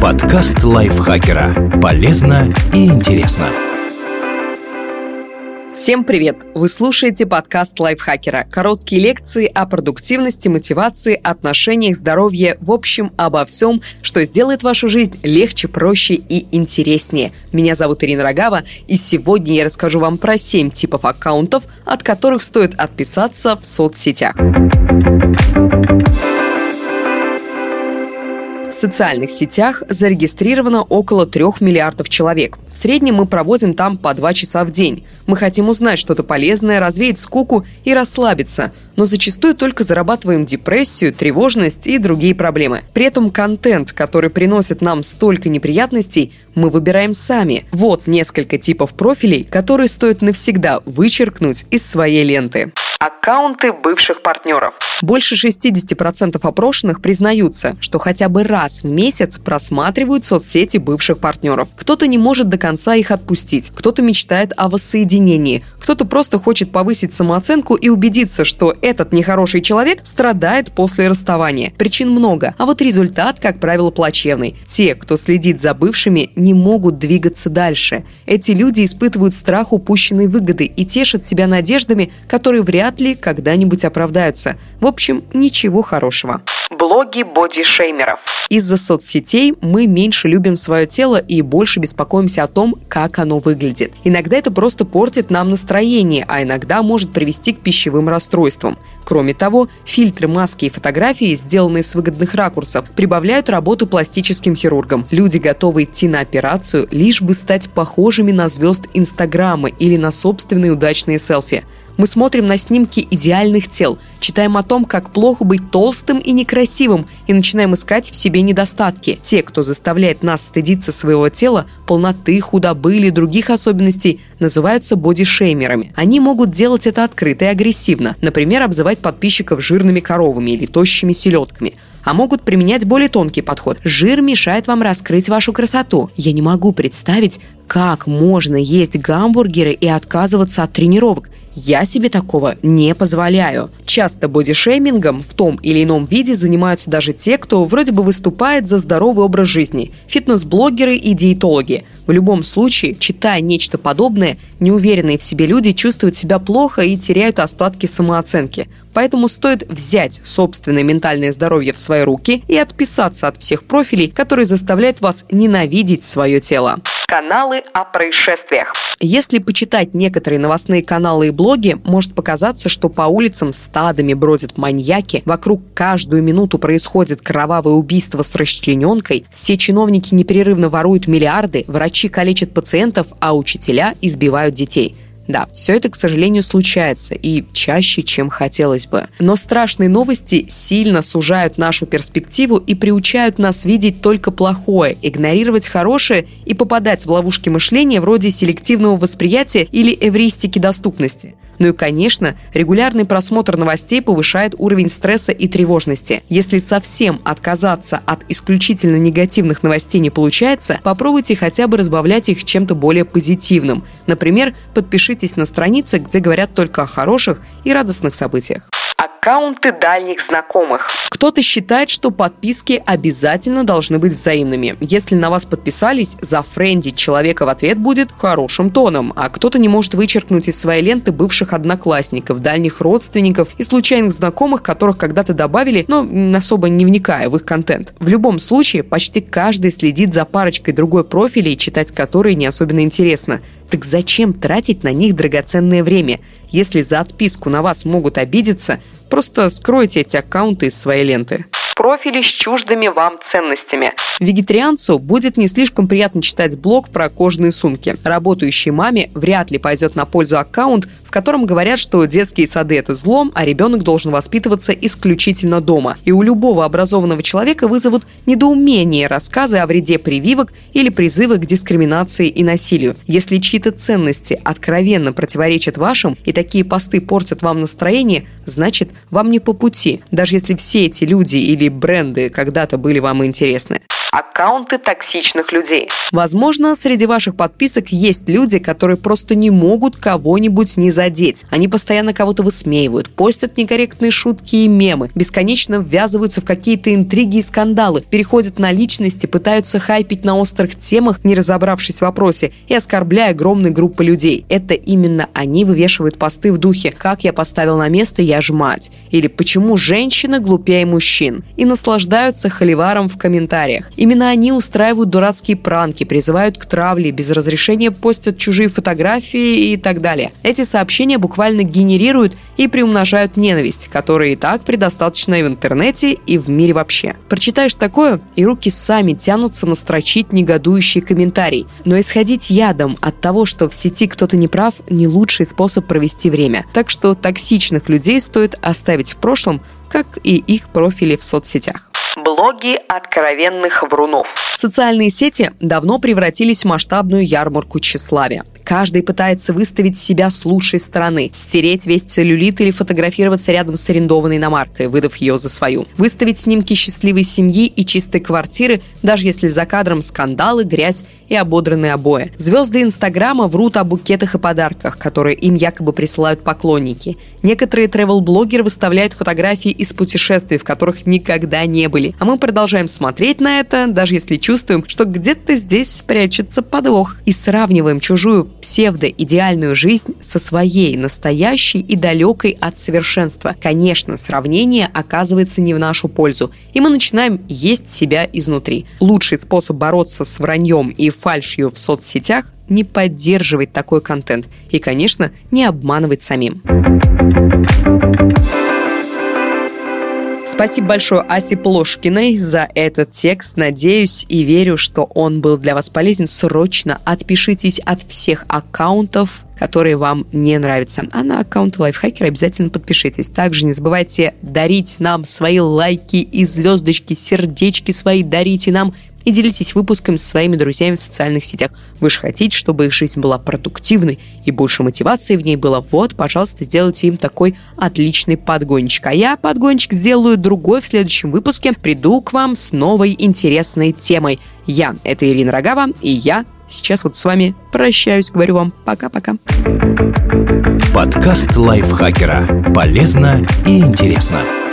Подкаст лайфхакера. Полезно и интересно. Всем привет! Вы слушаете подкаст лайфхакера. Короткие лекции о продуктивности, мотивации, отношениях, здоровье, в общем, обо всем, что сделает вашу жизнь легче, проще и интереснее. Меня зовут Ирина Рогава, и сегодня я расскажу вам про 7 типов аккаунтов, от которых стоит отписаться в соцсетях. В социальных сетях зарегистрировано около 3 миллиардов человек. В среднем мы проводим там по 2 часа в день. Мы хотим узнать что-то полезное, развеять скуку и расслабиться, но зачастую только зарабатываем депрессию, тревожность и другие проблемы. При этом контент, который приносит нам столько неприятностей, мы выбираем сами. Вот несколько типов профилей, которые стоит навсегда вычеркнуть из своей ленты. Аккаунты бывших партнеров. Больше 60% опрошенных признаются, что хотя бы раз в месяц просматривают соцсети бывших партнеров. Кто-то не может до конца их отпустить, кто-то мечтает о воссоединении, кто-то просто хочет повысить самооценку и убедиться, что этот нехороший человек страдает после расставания. Причин много, а вот результат, как правило, плачевный. Те, кто следит за бывшими, не могут двигаться дальше. Эти люди испытывают страх упущенной выгоды и тешат себя надеждами, которые вряд ли когда-нибудь оправдаются. В общем, ничего хорошего. Блоги бодишеймеров. Из-за соцсетей мы меньше любим свое тело и больше беспокоимся о том, как оно выглядит. Иногда это просто портит нам настроение, а иногда может привести к пищевым расстройствам. Кроме того, фильтры, маски и фотографии, сделанные с выгодных ракурсов, прибавляют работу пластическим хирургам. Люди готовы идти на операцию, лишь бы стать похожими на звезд Инстаграма или на собственные удачные селфи. Мы смотрим на снимки идеальных тел, читаем о том, как плохо быть толстым и некрасивым, и начинаем искать в себе недостатки. Те, кто заставляет нас стыдиться своего тела, полноты, худобы или других особенностей, называются бодишеймерами. Они могут делать это открыто и агрессивно, например, обзывать подписчиков жирными коровами или тощими селедками а могут применять более тонкий подход. Жир мешает вам раскрыть вашу красоту. Я не могу представить, как можно есть гамбургеры и отказываться от тренировок. Я себе такого не позволяю. Часто бодишеймингом в том или ином виде занимаются даже те, кто вроде бы выступает за здоровый образ жизни. Фитнес-блогеры и диетологи. В любом случае, читая нечто подобное, неуверенные в себе люди чувствуют себя плохо и теряют остатки самооценки. Поэтому стоит взять собственное ментальное здоровье в свои руки и отписаться от всех профилей, которые заставляют вас ненавидеть свое тело. Каналы о происшествиях. Если почитать некоторые новостные каналы и блоги, может показаться, что по улицам стадами бродят маньяки, вокруг каждую минуту происходит кровавое убийство с расчлененкой, все чиновники непрерывно воруют миллиарды, врачи калечат пациентов, а учителя избивают детей – да, все это, к сожалению, случается и чаще, чем хотелось бы. Но страшные новости сильно сужают нашу перспективу и приучают нас видеть только плохое, игнорировать хорошее и попадать в ловушки мышления вроде селективного восприятия или эвристики доступности. Ну и, конечно, регулярный просмотр новостей повышает уровень стресса и тревожности. Если совсем отказаться от исключительно негативных новостей не получается, попробуйте хотя бы разбавлять их чем-то более позитивным. Например, подпишитесь на страницы, где говорят только о хороших и радостных событиях аккаунты дальних знакомых. Кто-то считает, что подписки обязательно должны быть взаимными. Если на вас подписались, за френди человека в ответ будет хорошим тоном, а кто-то не может вычеркнуть из своей ленты бывших одноклассников, дальних родственников и случайных знакомых, которых когда-то добавили, но особо не вникая в их контент. В любом случае, почти каждый следит за парочкой другой профилей, читать которые не особенно интересно. Так зачем тратить на них драгоценное время? Если за отписку на вас могут обидеться, просто скройте эти аккаунты из своей ленты профили с чуждыми вам ценностями. Вегетарианцу будет не слишком приятно читать блог про кожаные сумки. Работающей маме вряд ли пойдет на пользу аккаунт, в котором говорят, что детские сады – это злом, а ребенок должен воспитываться исключительно дома. И у любого образованного человека вызовут недоумение рассказы о вреде прививок или призывы к дискриминации и насилию. Если чьи-то ценности откровенно противоречат вашим, и такие посты портят вам настроение, значит, вам не по пути, даже если все эти люди или бренды когда-то были вам интересны аккаунты токсичных людей. Возможно, среди ваших подписок есть люди, которые просто не могут кого-нибудь не задеть. Они постоянно кого-то высмеивают, постят некорректные шутки и мемы, бесконечно ввязываются в какие-то интриги и скандалы, переходят на личности, пытаются хайпить на острых темах, не разобравшись в вопросе, и оскорбляя огромные группы людей. Это именно они вывешивают посты в духе «Как я поставил на место, я ж мать» или «Почему женщина глупее мужчин?» и наслаждаются холиваром в комментариях. Именно они устраивают дурацкие пранки, призывают к травле, без разрешения постят чужие фотографии и так далее. Эти сообщения буквально генерируют и приумножают ненависть, которая и так предостаточна и в интернете, и в мире вообще. Прочитаешь такое, и руки сами тянутся настрочить негодующий комментарий. Но исходить ядом от того, что в сети кто-то не прав, не лучший способ провести время. Так что токсичных людей стоит оставить в прошлом, как и их профили в соцсетях. Блоги откровенных врунов. Социальные сети давно превратились в масштабную ярмарку тщеславия. Каждый пытается выставить себя с лучшей стороны, стереть весь целлюлит или фотографироваться рядом с арендованной иномаркой, выдав ее за свою. Выставить снимки счастливой семьи и чистой квартиры, даже если за кадром скандалы, грязь и ободранные обои. Звезды Инстаграма врут о букетах и подарках, которые им якобы присылают поклонники. Некоторые travel-блогеры выставляют фотографии из путешествий, в которых никогда не были. А мы продолжаем смотреть на это, даже если чувствуем, что где-то здесь прячется подвох. И сравниваем чужую псевдоидеальную жизнь со своей, настоящей и далекой от совершенства. Конечно, сравнение оказывается не в нашу пользу, и мы начинаем есть себя изнутри. Лучший способ бороться с враньем и фальшью в соцсетях не поддерживать такой контент и, конечно, не обманывать самим. Спасибо большое Асе Плошкиной за этот текст. Надеюсь и верю, что он был для вас полезен. Срочно отпишитесь от всех аккаунтов, которые вам не нравятся. А на аккаунт Лайфхакера обязательно подпишитесь. Также не забывайте дарить нам свои лайки и звездочки, сердечки свои дарите нам и делитесь выпуском со своими друзьями в социальных сетях. Вы же хотите, чтобы их жизнь была продуктивной и больше мотивации в ней было. Вот, пожалуйста, сделайте им такой отличный подгончик. А я подгончик сделаю другой в следующем выпуске. Приду к вам с новой интересной темой. Я — это Ирина Рогава, и я сейчас вот с вами прощаюсь, говорю вам пока-пока. Подкаст лайфхакера. Полезно и интересно.